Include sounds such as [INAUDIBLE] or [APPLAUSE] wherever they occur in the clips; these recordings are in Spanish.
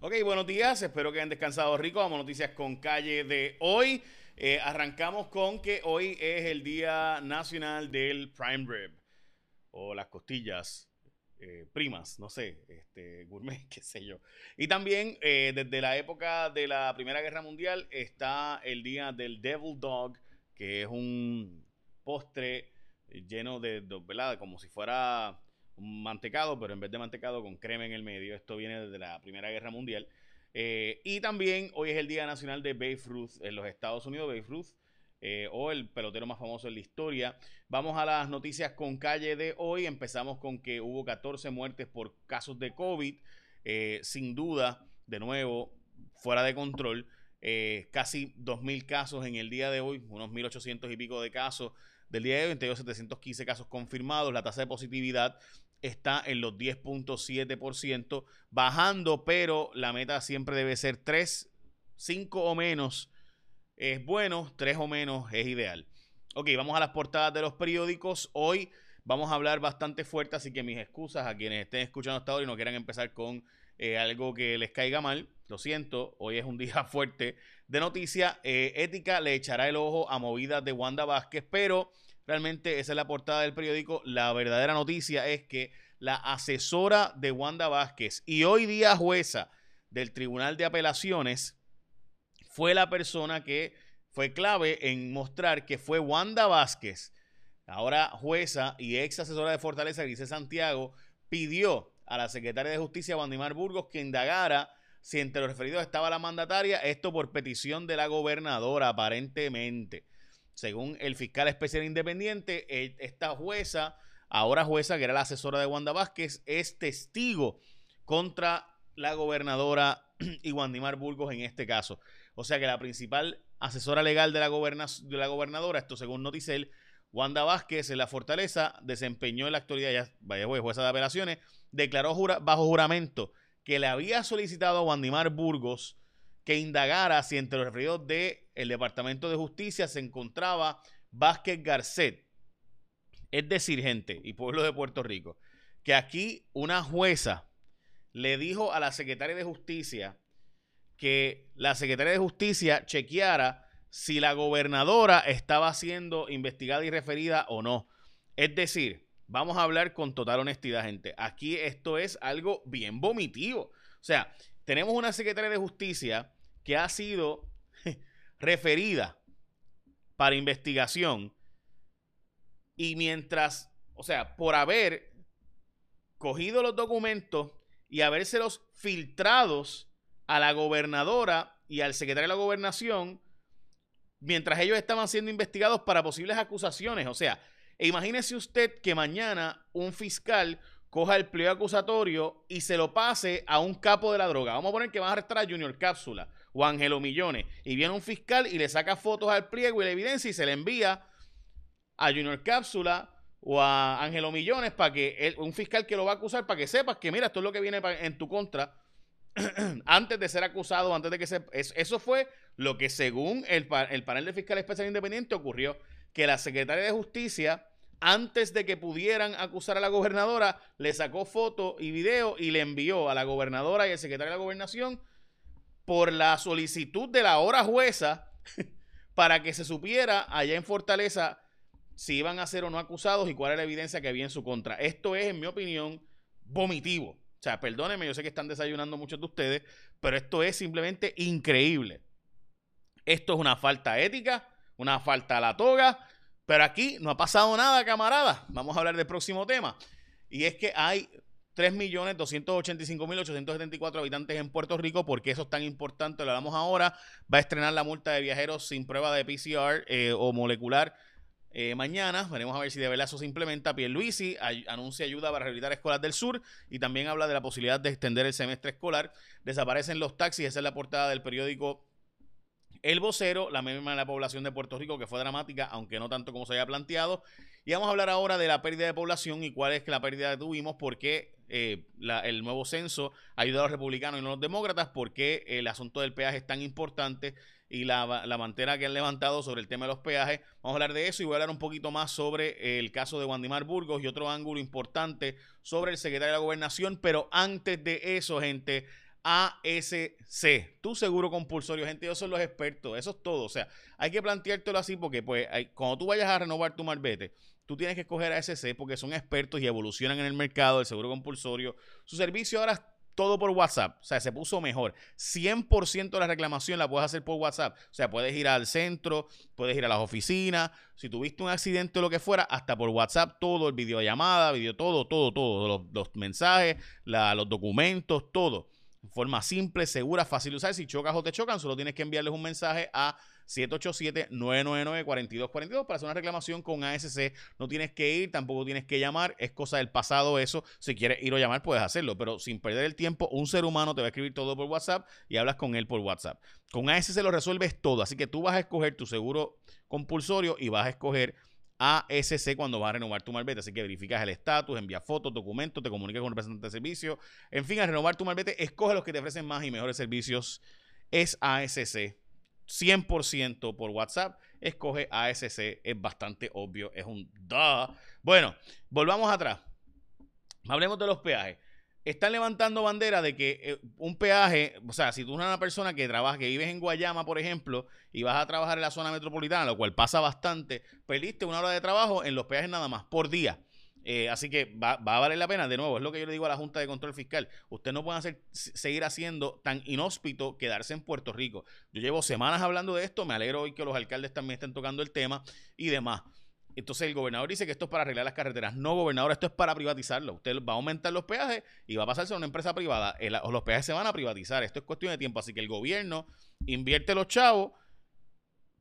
Ok, buenos días, espero que hayan descansado rico. Vamos a noticias con calle de hoy. Eh, arrancamos con que hoy es el Día Nacional del Prime Rib o las costillas eh, primas, no sé, este, gourmet, [LAUGHS] qué sé yo. Y también eh, desde la época de la Primera Guerra Mundial está el Día del Devil Dog, que es un postre lleno de, de ¿verdad? Como si fuera mantecado, pero en vez de mantecado con crema en el medio. Esto viene desde la Primera Guerra Mundial. Eh, y también hoy es el Día Nacional de Babe Ruth en los Estados Unidos, Babe Ruth, eh, o el pelotero más famoso en la historia. Vamos a las noticias con calle de hoy. Empezamos con que hubo 14 muertes por casos de COVID. Eh, sin duda, de nuevo, fuera de control. casi 2.000 casos en el día de hoy, unos 1.800 y pico de casos del día de hoy, 715 casos confirmados. La tasa de positividad está en los 10.7%, bajando, pero la meta siempre debe ser 3, 5 o menos es bueno, 3 o menos es ideal. Ok, vamos a las portadas de los periódicos. Hoy vamos a hablar bastante fuerte, así que mis excusas a quienes estén escuchando hasta ahora y no quieran empezar con eh, algo que les caiga mal. Lo siento, hoy es un día [LAUGHS] fuerte de noticia. Eh, ética le echará el ojo a movidas de Wanda Vázquez, pero Realmente esa es la portada del periódico. La verdadera noticia es que la asesora de Wanda Vázquez y hoy día jueza del Tribunal de Apelaciones fue la persona que fue clave en mostrar que fue Wanda Vázquez, ahora jueza y ex asesora de Fortaleza, dice Santiago, pidió a la secretaria de Justicia, Wandimar Burgos, que indagara si entre los referidos estaba la mandataria, esto por petición de la gobernadora, aparentemente según el fiscal especial independiente, esta jueza, ahora jueza, que era la asesora de Wanda Vázquez, es testigo contra la gobernadora [CLEARS THROAT] y Wandimar Burgos en este caso. O sea que la principal asesora legal de la, de la gobernadora, esto según Noticel, Wanda Vázquez en la Fortaleza desempeñó en la actualidad, ya vaya jueza de apelaciones, declaró bajo juramento que le había solicitado a Wandimar Burgos que indagara si entre los referidos del el Departamento de Justicia se encontraba Vázquez Garcet. Es decir, gente y pueblo de Puerto Rico, que aquí una jueza le dijo a la secretaria de Justicia que la secretaria de Justicia chequeara si la gobernadora estaba siendo investigada y referida o no. Es decir, vamos a hablar con total honestidad, gente. Aquí esto es algo bien vomitivo. O sea, tenemos una secretaria de Justicia que ha sido [LAUGHS] referida para investigación y mientras, o sea, por haber cogido los documentos y habérselos filtrados a la gobernadora y al secretario de la gobernación, mientras ellos estaban siendo investigados para posibles acusaciones. O sea, imagínese usted que mañana un fiscal coja el pliego acusatorio y se lo pase a un capo de la droga. Vamos a poner que van a arrestar a Junior Cápsula o Ángelo Millones. Y viene un fiscal y le saca fotos al pliego y la evidencia y se le envía a Junior Cápsula o a Ángelo Millones para que un fiscal que lo va a acusar para que sepas que mira, esto es lo que viene en tu contra [CLEARS THROAT] antes de ser acusado, antes de que se... Eso fue lo que según el, el panel de fiscal especial independiente ocurrió, que la secretaria de Justicia antes de que pudieran acusar a la gobernadora, le sacó foto y video y le envió a la gobernadora y al secretario de la gobernación por la solicitud de la hora jueza [LAUGHS] para que se supiera allá en Fortaleza si iban a ser o no acusados y cuál era la evidencia que había en su contra. Esto es, en mi opinión, vomitivo. O sea, perdónenme, yo sé que están desayunando muchos de ustedes, pero esto es simplemente increíble. Esto es una falta ética, una falta a la toga, pero aquí no ha pasado nada, camarada. Vamos a hablar del próximo tema. Y es que hay 3.285.874 habitantes en Puerto Rico. porque eso es tan importante? Lo hablamos ahora. Va a estrenar la multa de viajeros sin prueba de PCR eh, o molecular eh, mañana. Veremos a ver si de verdad eso se implementa. Pierluisi anuncia ayuda para rehabilitar escuelas del sur y también habla de la posibilidad de extender el semestre escolar. Desaparecen los taxis. Esa es la portada del periódico el vocero, la misma de la población de Puerto Rico, que fue dramática, aunque no tanto como se había planteado. Y vamos a hablar ahora de la pérdida de población y cuál es la pérdida que tuvimos, por qué eh, el nuevo censo ayudó a los republicanos y no a los demócratas, por qué el asunto del peaje es tan importante y la, la mantera que han levantado sobre el tema de los peajes. Vamos a hablar de eso y voy a hablar un poquito más sobre el caso de Wandimar Burgos y otro ángulo importante sobre el secretario de la gobernación. Pero antes de eso, gente, ASC, tu seguro compulsorio. Gente, ellos son los expertos, eso es todo. O sea, hay que planteártelo así porque pues cuando tú vayas a renovar tu marbete, tú tienes que escoger ASC porque son expertos y evolucionan en el mercado del seguro compulsorio. Su servicio ahora todo por WhatsApp. O sea, se puso mejor. 100% de la reclamación la puedes hacer por WhatsApp. O sea, puedes ir al centro, puedes ir a las oficinas. Si tuviste un accidente o lo que fuera, hasta por WhatsApp, todo, el videollamada, video, todo, todo, todo. Los, mensajes, los documentos, todo. Forma simple, segura, fácil de usar. Si chocas o te chocan, solo tienes que enviarles un mensaje a 787-999-4242 para hacer una reclamación con ASC. No tienes que ir, tampoco tienes que llamar. Es cosa del pasado eso. Si quieres ir o llamar, puedes hacerlo. Pero sin perder el tiempo, un ser humano te va a escribir todo por WhatsApp y hablas con él por WhatsApp. Con ASC lo resuelves todo. Así que tú vas a escoger tu seguro compulsorio y vas a escoger ASC cuando vas a renovar tu malvete. Así que verificas el estatus, envías fotos, documentos, te comunicas con un representante de servicio. En fin, al renovar tu malvete, escoge los que te ofrecen más y mejores servicios. Es ASC. 100% por WhatsApp, escoge ASC, es bastante obvio, es un da. Bueno, volvamos atrás. Hablemos de los peajes. Están levantando bandera de que eh, un peaje, o sea, si tú eres una persona que trabaja, que vives en Guayama, por ejemplo, y vas a trabajar en la zona metropolitana, lo cual pasa bastante, perdiste una hora de trabajo en los peajes nada más por día. Eh, así que va, a valer la pena. De nuevo, es lo que yo le digo a la Junta de Control Fiscal. Usted no puede seguir haciendo tan inhóspito quedarse en Puerto Rico. Yo llevo semanas hablando de esto. Me alegro hoy que los alcaldes también estén tocando el tema y demás. Entonces el gobernador dice que esto es para arreglar las carreteras. No, gobernador, esto es para privatizarlo. Usted va a aumentar los peajes y va a pasarse a una empresa privada. o los peajes se van a privatizar. Esto es cuestión de tiempo. Así que el gobierno invierte los chavos,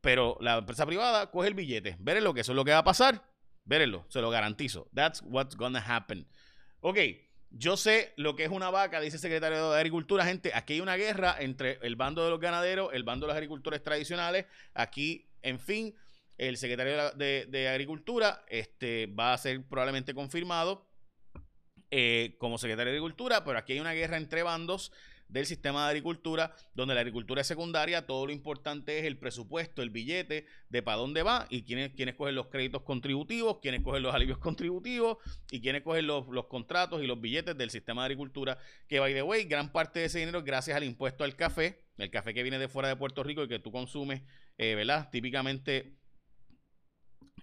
pero la empresa privada coge el billete. Veré lo que eso es lo que va a pasar. Vérenlo, se lo garantizo. That's what's gonna happen. Ok, yo sé lo que es una vaca, dice el secretario de Agricultura. Gente, aquí hay una guerra entre el bando de los ganaderos, el bando de los agricultores tradicionales. Aquí, en fin, el secretario de, Agricultura este, va a ser probablemente confirmado eh, como secretario de Agricultura, pero aquí hay una guerra entre bandos del sistema de agricultura, donde la agricultura es secundaria, todo lo importante es el presupuesto, el billete de para dónde va y quiénes, quiénes cogen los créditos contributivos, quiénes cogen los alivios contributivos y quiénes cogen los, contratos y los billetes del sistema de agricultura, que by the way, gran parte de ese dinero gracias al impuesto al café, el café que viene de fuera de Puerto Rico y que tú consumes, eh, ¿verdad? Típicamente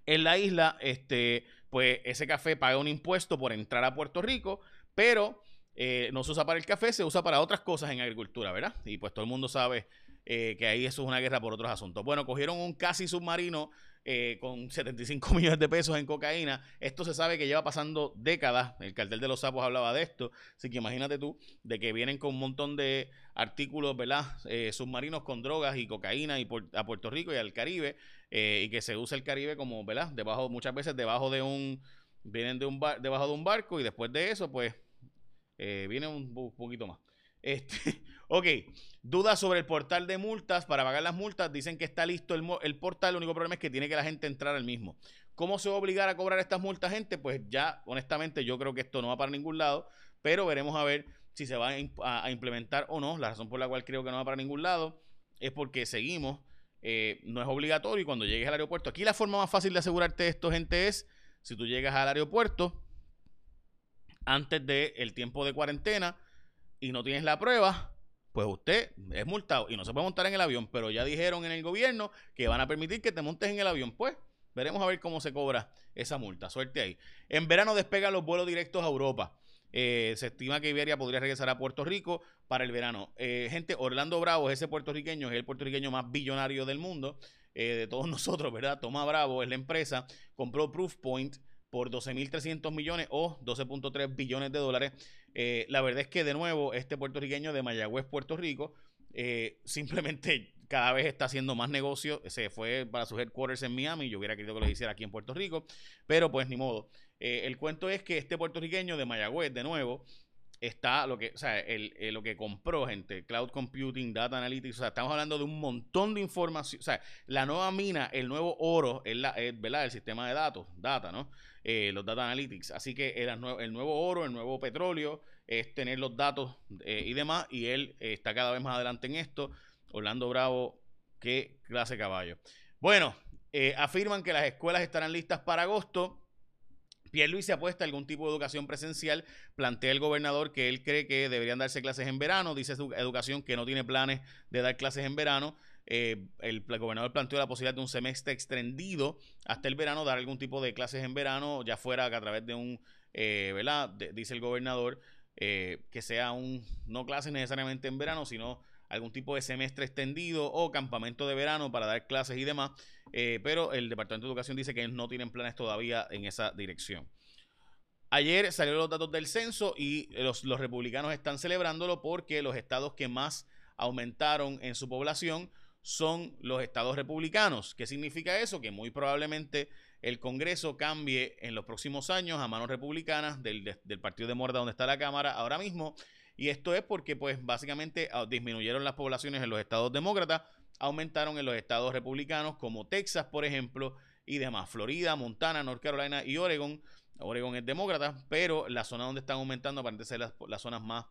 en la isla, este, pues ese café paga un impuesto por entrar a Puerto Rico, pero eh, no se usa para el café, se usa para otras cosas en agricultura, ¿verdad? Y pues todo el mundo sabe eh, que ahí eso es una guerra por otros asuntos. Bueno, cogieron un casi submarino eh, con 75 [LAUGHS] millones de pesos en cocaína. Esto se sabe que lleva pasando décadas. El cartel de los sapos hablaba de esto. Así que imagínate tú, de que vienen con un montón de artículos, ¿verdad? submarinos con drogas y cocaína y a Puerto Rico y al Caribe. Y que se usa el Caribe como, ¿verdad? Debajo, muchas veces debajo de un, vienen de un debajo de un barco y después de eso, pues eh, viene un, poquito más. Este, [LAUGHS] ok, dudas sobre el portal de multas para pagar las multas. Dicen que está listo el, el, portal. El único problema es que tiene que la gente entrar al mismo. ¿Cómo se va a obligar a cobrar estas multas, gente? Pues ya, honestamente, yo creo que esto no va para ningún lado. Pero veremos a ver si se va a, implementar o no. La razón por la cual creo que no va para ningún lado es porque seguimos. Eh, no es obligatorio y cuando llegues al aeropuerto. Aquí la forma más fácil de asegurarte esto, gente, es si tú llegas al aeropuerto antes del tiempo de cuarentena y no tienes la prueba, pues usted es multado y no se puede montar en el avión, pero ya dijeron en el gobierno que van a permitir que te montes en el avión. Pues veremos a ver cómo se cobra esa multa. Suerte ahí. En verano despegan los vuelos directos a Europa. Eh, se estima que Iberia podría regresar a Puerto Rico para el verano. Eh, gente, Orlando Bravo ese puertorriqueño, es el puertorriqueño más billonario del mundo, eh, de todos [LAUGHS] nosotros, ¿verdad? Toma Bravo es la empresa, compró Proofpoint por 12.300 millones o 12.3 billones de dólares. La verdad es que, de nuevo, este puertorriqueño de Mayagüez, Puerto Rico, [LAUGHS] simplemente cada vez está haciendo más negocio. Se fue para sus headquarters en Miami. Yo hubiera querido que lo hiciera aquí en Puerto Rico, pero pues ni modo. Eh, el cuento es que este puertorriqueño de Mayagüez, de nuevo, está lo que, o sea, el, lo que compró, gente, cloud computing, data analytics, o sea, estamos hablando de un montón de información, o sea, la nueva mina, el nuevo oro, es, la, ¿verdad? El sistema de datos, data, ¿no? Eh, los data analytics. Así que el, el, nuevo oro, el nuevo petróleo, es tener los datos eh, y demás, y él eh, está cada vez más adelante en esto. Orlando Bravo, qué clase caballo. Bueno, afirman que las escuelas estarán listas para agosto Pierluisi apuesta a algún tipo de educación presencial. Plantea el gobernador que él cree que deberían darse clases en verano. Dice su educación que no tiene planes de dar clases en verano. Eh, el, gobernador planteó la posibilidad de un semestre extendido hasta el verano, dar algún tipo de clases en verano, ya fuera a través de un, eh, ¿verdad? dice el gobernador, eh, que sea un, no clases necesariamente en verano, sino algún tipo de semestre extendido o campamento de verano para dar clases y demás. pero el Departamento de Educación dice que no tienen planes todavía en esa dirección. Ayer salieron los datos del censo y los, los republicanos están celebrándolo porque los estados que más aumentaron en su población son los estados republicanos. ¿Qué significa eso? Que muy probablemente el Congreso cambie en los próximos años a manos republicanas del, Partido de Morda donde está la Cámara ahora mismo. Y esto es porque pues básicamente ah, disminuyeron las poblaciones en los estados demócratas, aumentaron en los estados republicanos como Texas, por ejemplo, y demás. Florida, Montana, North Carolina y Oregon. Oregon es demócrata, pero la zona donde están aumentando aparentemente ser las, zonas más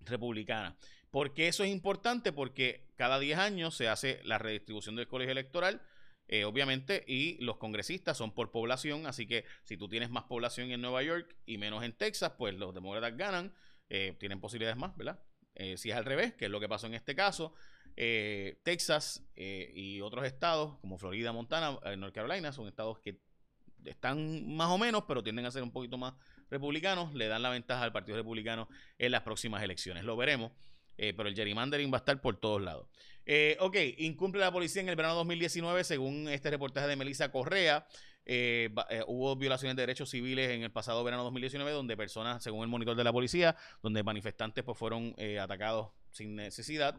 republicanas. ¿Por qué eso es importante? Porque cada 10 años se hace la redistribución del colegio electoral, eh, obviamente, y los congresistas son por población, así que si tú tienes más población en Nueva York y menos en Texas, pues los demócratas ganan, eh, tienen posibilidades más, ¿verdad? Eh, si es al revés, que es lo que pasó en este caso, Texas y otros estados como Florida, Montana, North Carolina, son estados que están más o menos, pero tienden a ser un poquito más republicanos, le dan la ventaja al Partido Republicano en las próximas elecciones. Lo veremos. Eh, pero el gerrymandering va a estar por todos lados. Eh, ok, incumple la policía en el verano 2019, según este reportaje de Melissa Correa. Eh, hubo violaciones de derechos civiles en el pasado verano 2019, donde personas, según el monitor de la policía, donde manifestantes pues, fueron atacados sin necesidad.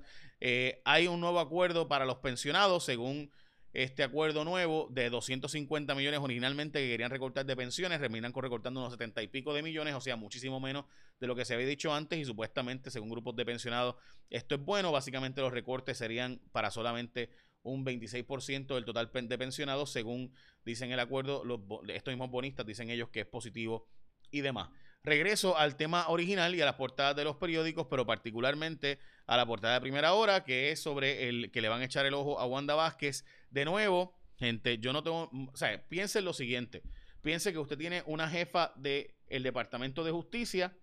hay un nuevo acuerdo para los pensionados, según este acuerdo nuevo de 250 millones originalmente que querían recortar de pensiones, terminan recortando unos 70 y pico de millones, o sea, muchísimo menos de lo que se había dicho antes y supuestamente, según grupos de pensionados, esto es bueno. Básicamente los recortes serían para solamente un 26% del total de pensionados, según dicen el acuerdo, los, estos mismos bonistas dicen ellos que es positivo y demás. Regreso al tema original y a las portadas de los periódicos, pero particularmente a la portada de primera hora, que es sobre el que le van a echar el ojo a Wanda Vázquez. De nuevo, gente, yo no tengo, o sea, piensen lo siguiente. Piense que usted tiene una jefa del Departamento de Justicia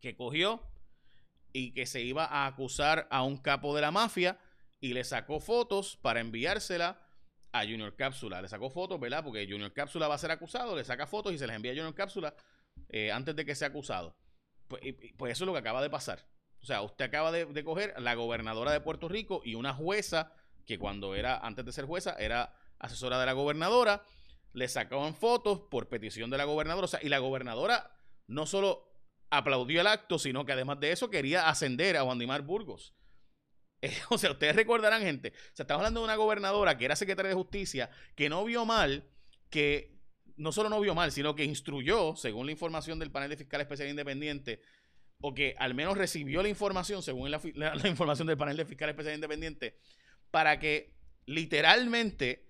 que cogió y que se iba a acusar a un capo de la mafia y le sacó fotos para enviársela a Junior Cápsula. Le sacó fotos, ¿verdad? Porque Junior Cápsula va a ser acusado, le saca fotos y se las envía a Junior Cápsula eh, antes de que sea acusado. Pues, pues, eso es lo que acaba de pasar. O sea, usted acaba de, de, coger la gobernadora de Puerto Rico y una jueza que cuando era, antes de ser jueza, era asesora de la gobernadora. Le sacaban fotos por petición de la gobernadora. O sea, y la gobernadora no solo aplaudió el acto, sino que además de eso quería ascender a Wandimar Burgos. [LAUGHS] o sea, ustedes recordarán, gente, o sea, estamos hablando de una gobernadora que era secretaria de justicia, que no vio mal que no solo no vio mal, sino que instruyó, según la información del panel de fiscal especial independiente, o que al menos recibió la información, según la, información del panel de fiscal especial independiente, para que literalmente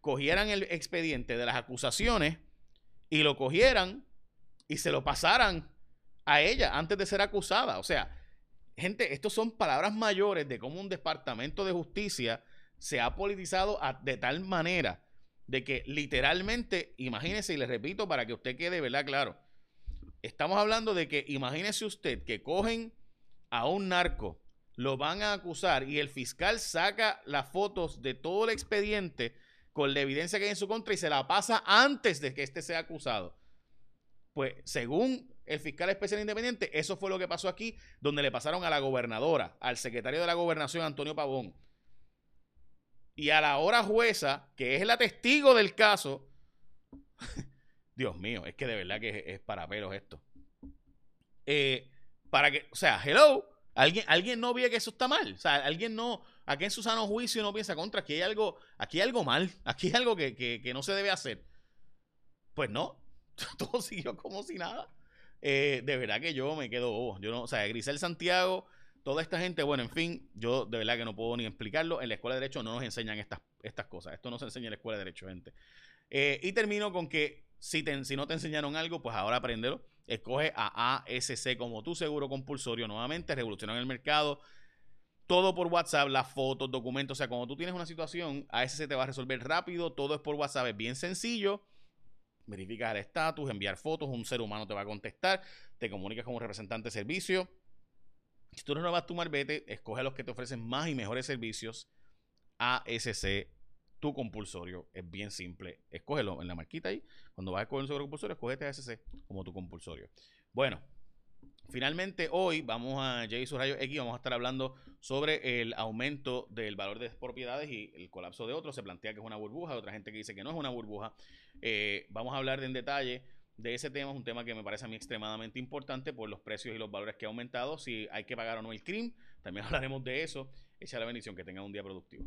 cogieran el expediente de las acusaciones y lo cogieran y se lo pasaran a ella antes de ser acusada. O sea, gente, estos son palabras mayores de cómo un departamento de justicia se ha politizado de tal manera de que literalmente, imagínese, y le repito para que usted quede, ¿verdad? Claro. Estamos hablando de que imagínese usted que cogen a un narco, lo van a acusar y el fiscal saca las fotos de todo el expediente con la evidencia que hay en su contra y se la pasa antes de que éste sea acusado. Pues según el fiscal especial independiente, eso fue lo que pasó aquí, donde le pasaron a la gobernadora, al secretario de la gobernación, Antonio Pavón y a la hora jueza, que es la testigo del caso, [LAUGHS] Dios mío, es que de verdad que es, para pelos esto. Eh, para que, o sea, hello, alguien, alguien no ve que eso está mal. O sea, alguien no, aquí en su sano juicio no piensa contra, aquí hay algo, aquí hay algo mal, aquí hay algo que, no se debe hacer. Pues no, [LAUGHS] todo siguió como si nada. Eh, de verdad que yo me quedo Yo no, o sea, Grisel Santiago toda esta gente, bueno, en fin, yo de verdad que no puedo ni explicarlo. En la escuela de Derecho no nos enseñan estas, estas cosas. Esto no se enseña en la escuela de Derecho, gente. Eh, y termino con que si, si no te enseñaron algo, pues ahora apréndelo. Escoge a ASC como tu seguro compulsorio nuevamente, revolucionan el mercado. Todo por WhatsApp, las fotos, documentos. O sea, cuando tú tienes una situación, ASC te va a resolver rápido. Todo es por WhatsApp, es bien sencillo. Verificas el estatus, enviar fotos, un ser humano te va a contestar, te comunicas con un representante de servicio. Si tú renuevas tu marbete, escoge a los que te ofrecen más y mejores servicios. ASC, tu compulsorio, es bien simple. Escógelo en la marquita ahí. Cuando vas a escoger un seguro compulsorio, escógete ASC como tu compulsorio. Bueno, Finalmente, hoy vamos a J Rayo X, vamos a estar hablando sobre el aumento del valor de propiedades y el colapso de otros. Se plantea que es una burbuja, otra gente que dice que no es una burbuja. Eh, vamos a hablar en detalle de ese tema. Es un tema que me parece a mí extremadamente importante por los precios y los valores que ha aumentado. Si hay que pagar o no el CRIM, también [LAUGHS] hablaremos de eso. Echa la bendición, que tengan un día productivo.